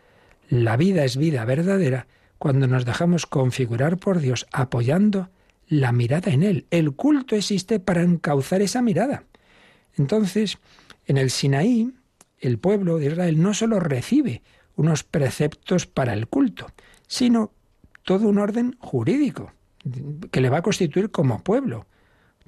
La vida es vida verdadera cuando nos dejamos configurar por Dios apoyando la mirada en Él. El culto existe para encauzar esa mirada. Entonces, en el Sinaí, el pueblo de Israel no solo recibe unos preceptos para el culto, sino todo un orden jurídico que le va a constituir como pueblo.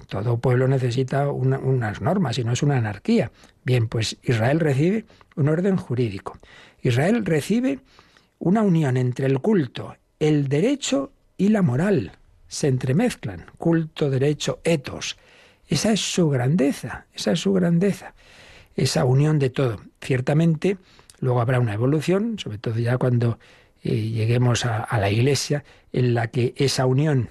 Todo pueblo necesita unas normas y no es una anarquía. Bien, pues Israel recibe un orden jurídico. Israel recibe una unión entre el culto, el derecho y la moral. Se entremezclan, culto, derecho, etos. Esa es su grandeza, esa es su grandeza, esa unión de todo. Ciertamente, luego habrá una evolución, sobre todo ya cuando eh, lleguemos a, la Iglesia, en la que esa unión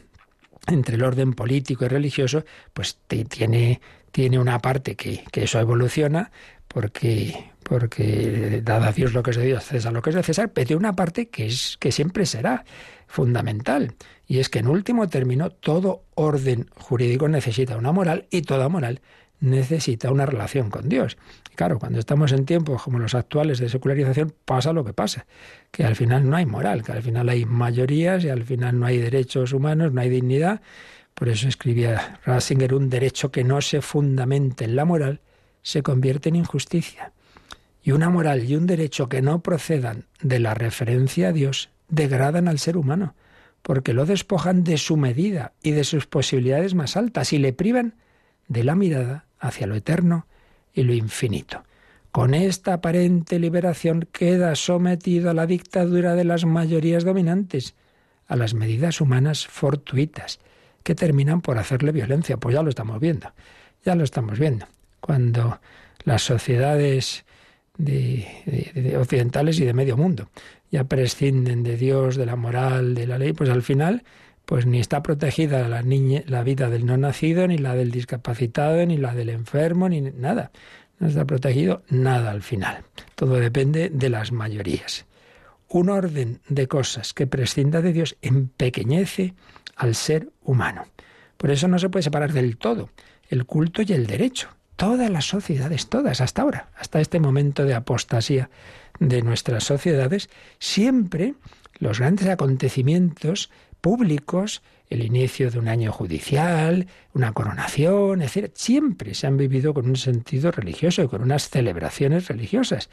entre el orden político y religioso, pues tiene, tiene una parte que, que, eso evoluciona, porque, porque a Dios lo que es de Dios, César lo que es de César, pero una parte que, es, que siempre será fundamental, y es que en último término todo orden jurídico necesita una moral y toda moral necesita una relación con Dios. claro, cuando estamos en tiempos como los actuales de secularización, pasa lo que pasa, que al final no hay moral, que al final hay mayorías y al final no hay derechos humanos, no hay dignidad. Por eso escribía Ratzinger, un derecho que no se fundamente en la moral se convierte en injusticia. Y una moral y un derecho que no procedan de la referencia a Dios degradan al ser humano, porque lo despojan de su medida y de sus posibilidades más altas y le privan de la mirada hacia lo eterno y lo infinito. Con esta aparente liberación queda sometido a la dictadura de las mayorías dominantes, a las medidas humanas fortuitas, que terminan por hacerle violencia. Pues ya lo estamos viendo, ya lo estamos viendo. Cuando las sociedades occidentales y de medio mundo ya prescinden de Dios, de la moral, de la ley, pues al final pues ni está protegida la, niña, la vida del no nacido, ni la del discapacitado, ni la del enfermo, ni nada. No está protegido nada al final. Todo depende de las mayorías. Un orden de cosas que prescinda de Dios empequeñece al ser humano. Por eso no se puede separar del todo el culto y el derecho. Todas las sociedades, todas, hasta ahora, hasta este momento de apostasía de nuestras sociedades, siempre los grandes acontecimientos públicos, el inicio de un año judicial, una coronación, etc. Siempre se han vivido con un sentido religioso y con unas celebraciones religiosas.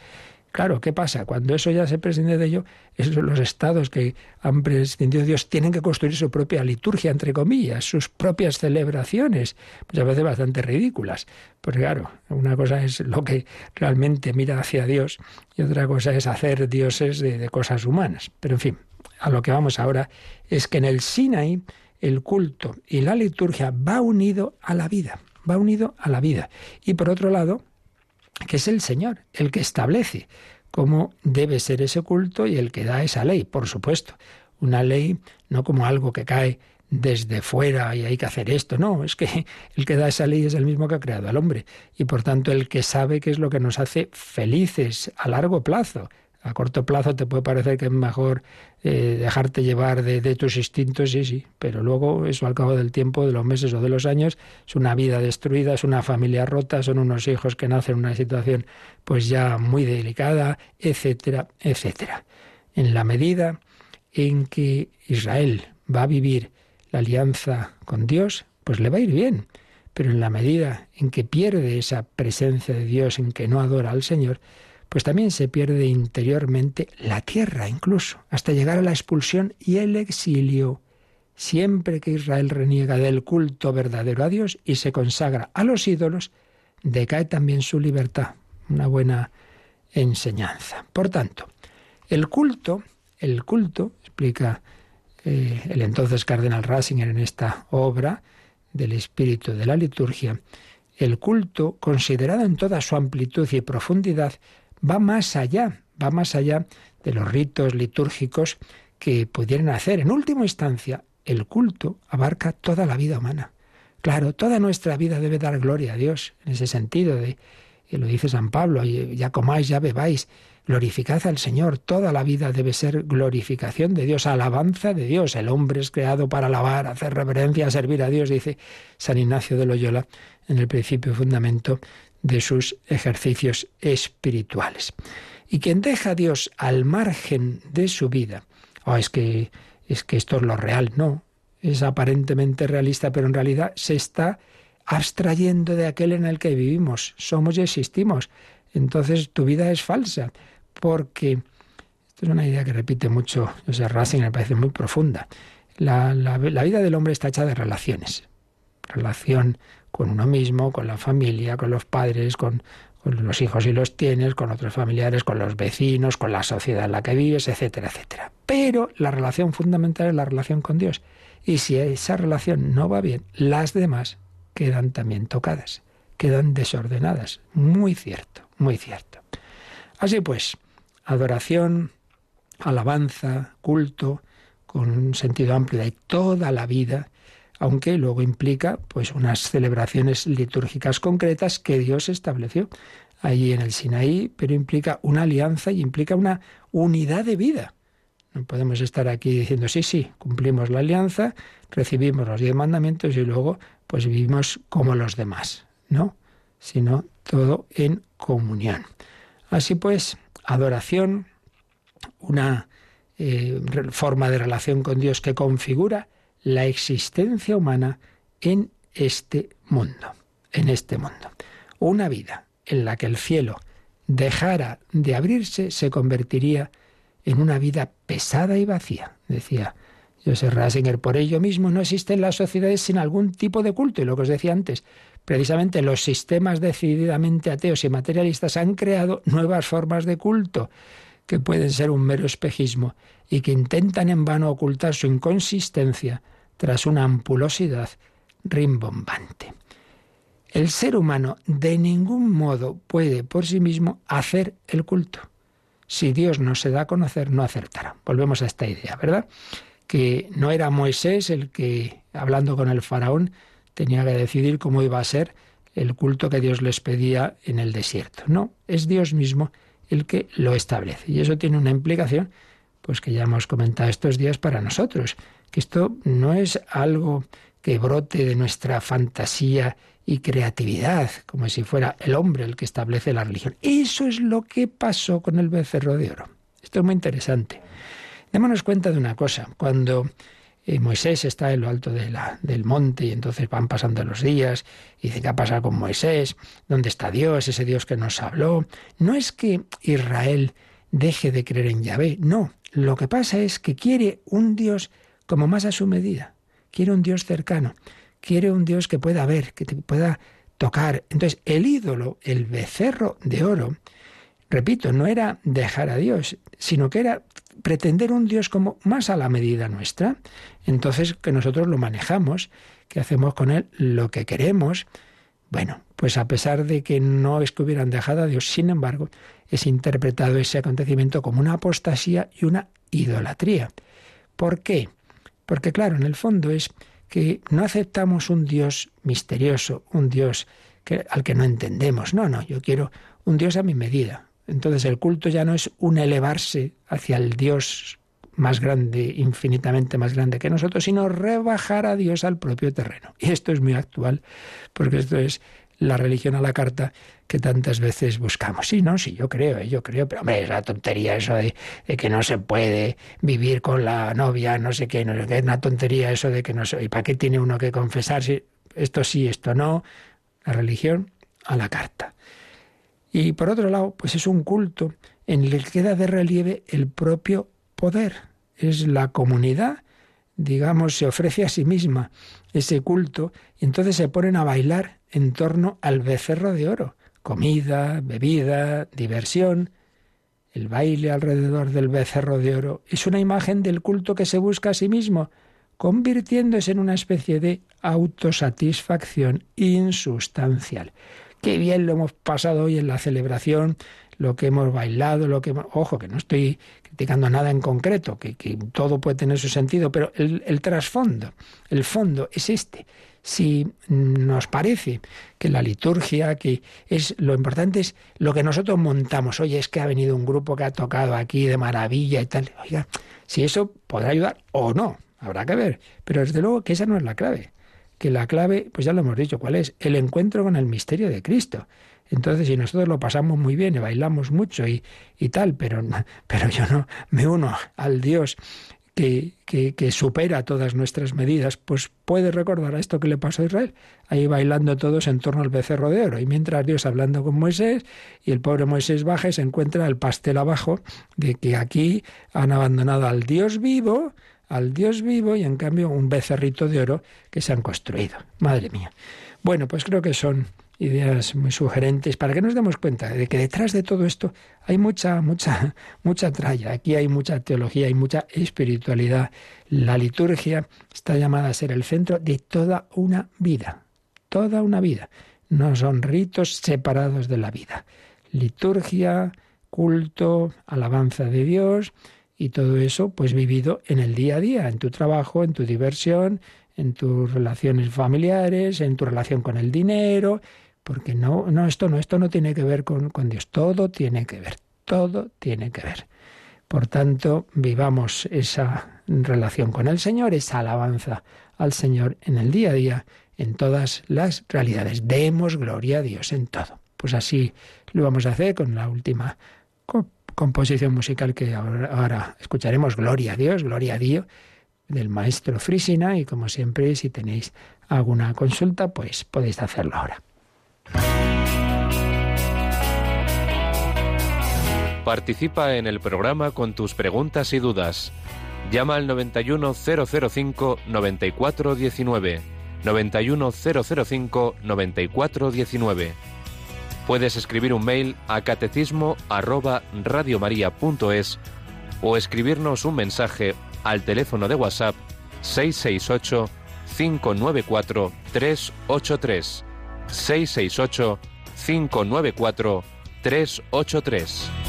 Claro, ¿qué pasa? Cuando eso ya se prescinde de ello, los estados que han prescindido de Dios tienen que construir su propia liturgia, entre comillas, sus propias celebraciones, muchas veces bastante ridículas. Porque claro, una cosa es lo que realmente mira hacia Dios y otra cosa es hacer dioses de, de cosas humanas. Pero en fin, a lo que vamos ahora es que en el Sinaí el culto y la liturgia va unido a la vida, va unido a la vida. Y por otro lado, que es el Señor el que establece cómo debe ser ese culto y el que da esa ley, por supuesto. Una ley no como algo que cae desde fuera y hay que hacer esto. No, es que el que da esa ley es el mismo que ha creado al hombre y por tanto el que sabe qué es lo que nos hace felices a largo plazo. A corto plazo te puede parecer que es mejor eh, dejarte llevar de, de, tus instintos, sí, sí, pero luego eso al cabo del tiempo, de los meses o de los años, es una vida destruida, es una familia rota, son unos hijos que nacen en una situación pues ya muy delicada, etcétera, etcétera. En la medida en que Israel va a vivir la alianza con Dios, pues le va a ir bien. Pero en la medida en que pierde esa presencia de Dios, en que no adora al Señor, pues también se pierde interiormente la tierra incluso, hasta llegar a la expulsión y el exilio. Siempre que Israel reniega del culto verdadero a Dios y se consagra a los ídolos, decae también su libertad. Una buena enseñanza. Por tanto, el culto, el culto, explica eh, el entonces cardenal Ratzinger en esta obra del espíritu de la liturgia, el culto, considerado en toda su amplitud y profundidad, va más allá, va más allá de los ritos litúrgicos que pudieran hacer. En última instancia, el culto abarca toda la vida humana. Claro, toda nuestra vida debe dar gloria a Dios, en ese sentido de, y lo dice San Pablo, ya comáis, ya bebáis, glorificad al Señor. Toda la vida debe ser glorificación de Dios, alabanza de Dios. El hombre es creado para alabar, hacer reverencia, servir a Dios, dice San Ignacio de Loyola en el principio y fundamento de sus ejercicios espirituales. Y quien deja a Dios al margen de su vida, oh, es que es que esto es lo real, no, es aparentemente realista, pero en realidad se está abstrayendo de aquel en el que vivimos, somos y existimos. Entonces tu vida es falsa, porque esto es una idea que repite mucho José Racing, me parece muy profunda. La, la, vida del hombre está hecha de relaciones. Relación con uno mismo, con la familia, con los padres, con, los hijos y los tienes, con otros familiares, con los vecinos, con la sociedad en la que vives, etcétera, etcétera. Pero la relación fundamental es la relación con Dios. Y si esa relación no va bien, las demás quedan también tocadas, quedan desordenadas. Muy cierto, muy cierto. Así pues, adoración, alabanza, culto, con un sentido amplio de toda la vida, aunque luego implica pues unas celebraciones litúrgicas concretas que Dios estableció allí en el Sinaí, pero implica una alianza y implica una unidad de vida. No podemos estar aquí diciendo, sí, sí, cumplimos la alianza, recibimos los diez mandamientos y luego pues vivimos como los demás. No, sino todo en comunión. Así pues, adoración, una eh, forma de relación con Dios que configura la existencia humana en este mundo, en este mundo. Una vida en la que el cielo dejara de abrirse se convertiría en una vida pesada y vacía, decía Joseph Rasinger. Por ello mismo no existen las sociedades sin algún tipo de culto. Y lo que os decía antes, precisamente los sistemas decididamente ateos y materialistas han creado nuevas formas de culto que pueden ser un mero espejismo y que intentan en vano ocultar su inconsistencia tras una ampulosidad rimbombante. El ser humano de ningún modo puede por sí mismo hacer el culto. Si Dios no se da a conocer, no acertará. Volvemos a esta idea, ¿verdad? Que no era Moisés el que, hablando con el faraón, tenía que decidir cómo iba a ser el culto que Dios les pedía en el desierto. No, es Dios mismo el que lo establece. Y eso tiene una implicación, pues que ya hemos comentado estos días para nosotros que esto no es algo que brote de nuestra fantasía y creatividad, como si fuera el hombre el que establece la religión. Eso es lo que pasó con el becerro de oro. Esto es muy interesante. Démonos cuenta de una cosa. Cuando eh, Moisés está en lo alto del monte y entonces van pasando los días y dice, ¿qué ha pasado con Moisés? ¿Dónde está Dios? Ese Dios que nos habló. No es que Israel deje de creer en Yahvé, no. Lo que pasa es que quiere un Dios como más a su medida. Quiere un Dios cercano, quiere un Dios que pueda ver, que te pueda tocar. Entonces, el ídolo, el becerro de oro, repito, no era dejar a Dios, sino que era pretender un Dios como más a la medida nuestra. Entonces, que nosotros lo manejamos, que hacemos con él lo que queremos. Bueno, pues a pesar de que no es que hubieran dejado a Dios, sin embargo, es interpretado ese acontecimiento como una apostasía y una idolatría. ¿Por qué? Porque claro, en el fondo es que no aceptamos un Dios misterioso, un Dios al que no entendemos. No, no, yo quiero un Dios a mi medida. Entonces el culto ya no es un elevarse hacia el Dios más grande, infinitamente más grande que nosotros, sino rebajar a Dios al propio terreno. Y esto es muy actual, porque esto es la religión a la carta que tantas veces buscamos. Sí, no, sí, yo creo, ¿eh? yo creo, pero hombre, es la tontería eso de, que no se puede vivir con la novia, no sé qué, no es una tontería eso de que no sé, ¿y para qué tiene uno que confesarse? Esto sí, esto no. La religión a la carta. Y por otro lado, pues es un culto en el que queda de relieve el propio poder. Es la comunidad, digamos, se ofrece a sí misma ese culto y entonces se ponen a bailar en torno al becerro de oro. Comida, bebida, diversión. el baile alrededor del becerro de oro es una imagen del culto que se busca a sí mismo, convirtiéndose en una especie de autosatisfacción insustancial. Qué bien lo hemos pasado hoy en la celebración, lo que hemos bailado, lo que Ojo, que no estoy criticando nada en concreto, que, todo puede tener su sentido, pero el, el trasfondo, el fondo es este si nos parece que la liturgia, que es lo importante es lo que nosotros montamos. Oye, es que ha venido un grupo que ha tocado aquí de maravilla y tal. Oiga, si eso podrá ayudar o no, habrá que ver. Pero desde luego que esa no es la clave. Que la clave, pues ya lo hemos dicho, ¿cuál es? El encuentro con el misterio de Cristo. Entonces, si nosotros lo pasamos muy bien y bailamos mucho y, y tal, pero, pero yo no me uno al Dios que, supera todas nuestras medidas, pues puede recordar a esto que le pasó a Israel, ahí bailando todos en torno al becerro de oro. Y mientras Dios hablando con Moisés, y el pobre Moisés baja y se encuentra el pastel abajo de que aquí han abandonado al Dios vivo, al Dios vivo, y en cambio un becerrito de oro que se han construido. Madre mía. Bueno, pues creo que son ideas muy sugerentes para que nos demos cuenta de que detrás de todo esto hay mucha, mucha, mucha tralla. Aquí hay mucha teología, hay mucha espiritualidad. La liturgia está llamada a ser el centro de toda una vida. Toda una vida. No son ritos separados de la vida. Liturgia, culto, alabanza de Dios y todo eso pues vivido en el día a día, en tu trabajo, en tu diversión, en tus relaciones familiares, en tu relación con el dinero, porque no, no, esto no, esto no tiene que ver con, Dios, todo tiene que ver, todo tiene que ver. Por tanto, vivamos esa relación con el Señor, esa alabanza al Señor en el día a día, en todas las realidades. Demos gloria a Dios en todo. Pues así lo vamos a hacer con la última composición musical que ahora, ahora, escucharemos, Gloria a Dios, Gloria a Dios, del maestro Frisina. Y como siempre, si tenéis alguna consulta, pues podéis hacerlo ahora. Participa en el programa con tus preguntas y dudas. Llama al 91005 9419. 91005 9419. Puedes escribir un mail a catecismo arroba o escribirnos un mensaje al teléfono de WhatsApp 668 594 383. 668 594 383.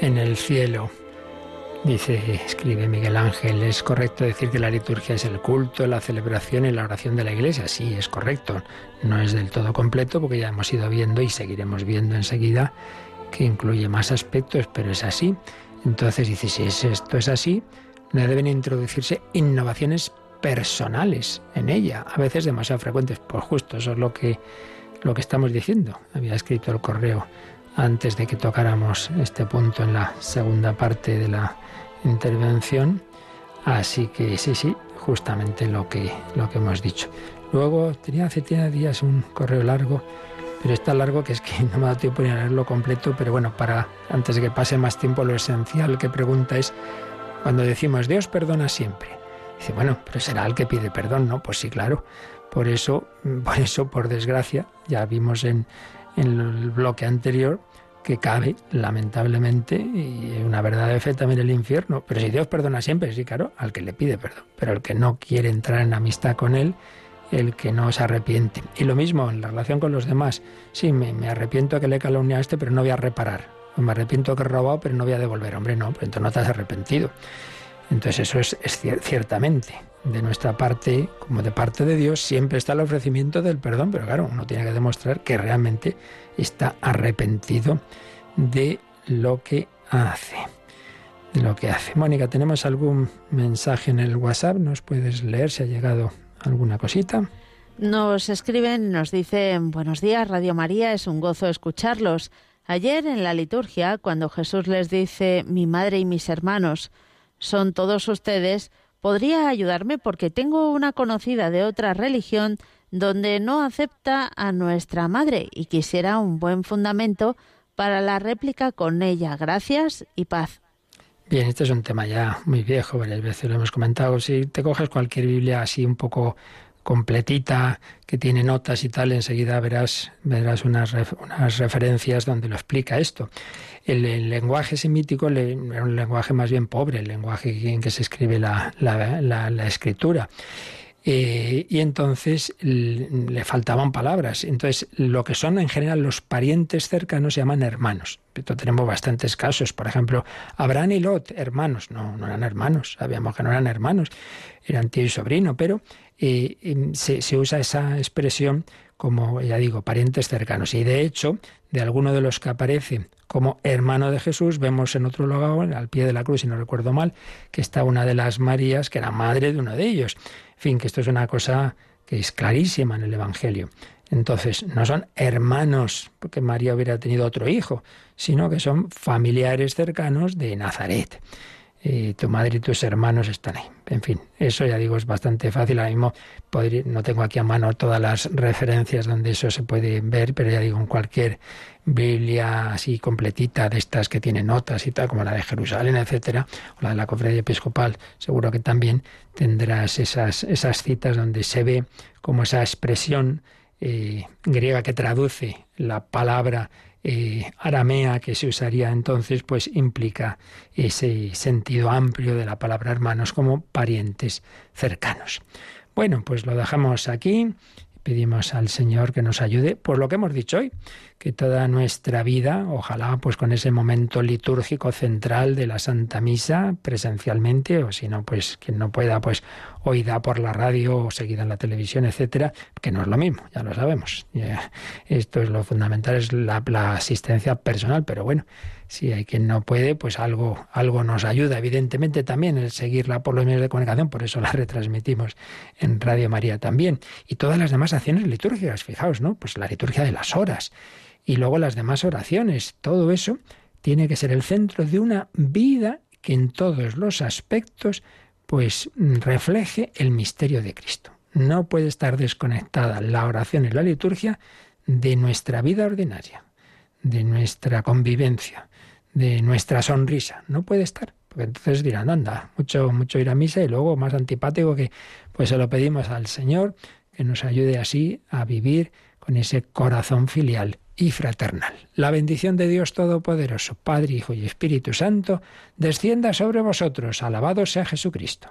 En el cielo. Dice, escribe Miguel Ángel, ¿es correcto decir que la liturgia es el culto, la celebración y la oración de la iglesia? Sí, es correcto. No es del todo completo porque ya hemos ido viendo y seguiremos viendo enseguida que incluye más aspectos, pero es así. Entonces dice, si esto es así, no deben introducirse innovaciones personales en ella, a veces demasiado frecuentes. Pues justo eso es lo que, lo que estamos diciendo. Había escrito el correo antes de que tocáramos este punto en la segunda parte de la intervención. Así que sí, sí, justamente lo que, lo que hemos dicho. Luego tenía hace días un correo largo, pero es tan largo que es que no me ha dado tiempo ni a leerlo completo, pero bueno, para antes de que pase más tiempo, lo esencial que pregunta es cuando decimos Dios perdona siempre. Dice, bueno, pero será el que pide perdón, ¿no? Pues sí, claro. Por eso, por eso, por desgracia, ya vimos en, en el bloque anterior que cabe, lamentablemente, y una verdad de fe también el infierno. Pero si Dios perdona siempre, sí, claro, al que le pide perdón, pero el que no quiere entrar en amistad con Él, el que no se arrepiente. Y lo mismo en la relación con los demás. Sí, me, arrepiento que le calumnie a este, pero no voy a reparar. me arrepiento que he robado, pero no voy a devolver. Hombre, no, pero entonces no te has arrepentido. Entonces eso es, es ciertamente de nuestra parte, como de parte de Dios, siempre está el ofrecimiento del perdón, pero claro, uno tiene que demostrar que realmente está arrepentido de lo que hace. De lo que hace. Mónica, ¿tenemos algún mensaje en el WhatsApp? ¿Nos puedes leer si ha llegado alguna cosita? Nos escriben, nos dicen, buenos días, Radio María, es un gozo escucharlos. Ayer en la liturgia, cuando Jesús les dice, mi madre y mis hermanos son todos ustedes, podría ayudarme porque tengo una conocida de otra religión donde no acepta a nuestra madre y quisiera un buen fundamento para la réplica con ella. Gracias y paz. Bien, este es un tema ya muy viejo, varias veces lo hemos comentado. Si te coges cualquier Biblia así un poco completita, que tiene notas y tal, enseguida verás, verás unas, unas referencias donde lo explica esto. El, lenguaje semítico era un lenguaje más bien pobre, el lenguaje en que se escribe la, la escritura. Eh, y entonces le faltaban palabras. Entonces, lo que son en general los parientes cercanos se llaman hermanos. Esto tenemos bastantes casos. Por ejemplo, Abraham y Lot, hermanos. No, no eran hermanos. Sabíamos que no eran hermanos. Eran tío y sobrino, pero eh, em, se, se usa esa expresión como, ya digo, parientes cercanos. Y de hecho, de alguno de los que aparece como hermano de Jesús, vemos en otro lugar, al pie de la cruz, si no recuerdo mal, que está una de las Marías, que era madre de uno de ellos. En fin, que esto es una cosa que es clarísima en el Evangelio. Entonces, no son hermanos, porque María hubiera tenido otro hijo, sino que son familiares cercanos de Nazaret. Y tu madre y tus hermanos están ahí. En fin, eso ya digo es bastante fácil. Ahora mismo no tengo aquí a mano todas las referencias donde eso se puede ver, pero ya digo, en cualquier Biblia así completita de estas que tiene notas y tal, como la de Jerusalén, etcétera, o la de la Conferencia Episcopal, seguro que también tendrás esas, esas citas donde se ve como esa expresión eh, griega que traduce la palabra eh, aramea que se usaría entonces, pues implica ese sentido amplio de la palabra hermanos como parientes cercanos. Bueno, pues lo dejamos aquí. Pedimos al Señor que nos ayude por lo que hemos dicho hoy, que toda nuestra vida, ojalá pues con ese momento litúrgico central de la Santa Misa presencialmente, o si no, pues quien no pueda, pues oída por la radio o seguida en la televisión, etcétera, que no es lo mismo, ya lo sabemos. Esto es lo fundamental, es la asistencia personal, pero bueno, si hay quien no puede, pues algo, algo nos ayuda, evidentemente también el seguirla por los medios de comunicación, por eso la retransmitimos en Radio María también. Y todas las demás acciones litúrgicas, fijaos, ¿no? Pues la liturgia de las horas y luego las demás oraciones, todo eso tiene que ser el centro de una vida que en todos los aspectos pues refleje el misterio de Cristo. No puede estar desconectada la oración y la liturgia de nuestra vida ordinaria. de nuestra convivencia, de nuestra sonrisa. No puede estar. Porque entonces dirán, anda, mucho, mucho ir a misa y luego más antipático que pues se lo pedimos al Señor que nos ayude así a vivir con ese corazón filial y fraternal. La bendición de Dios Todopoderoso, Padre, Hijo y Espíritu Santo, descienda sobre vosotros. Alabado sea Jesucristo.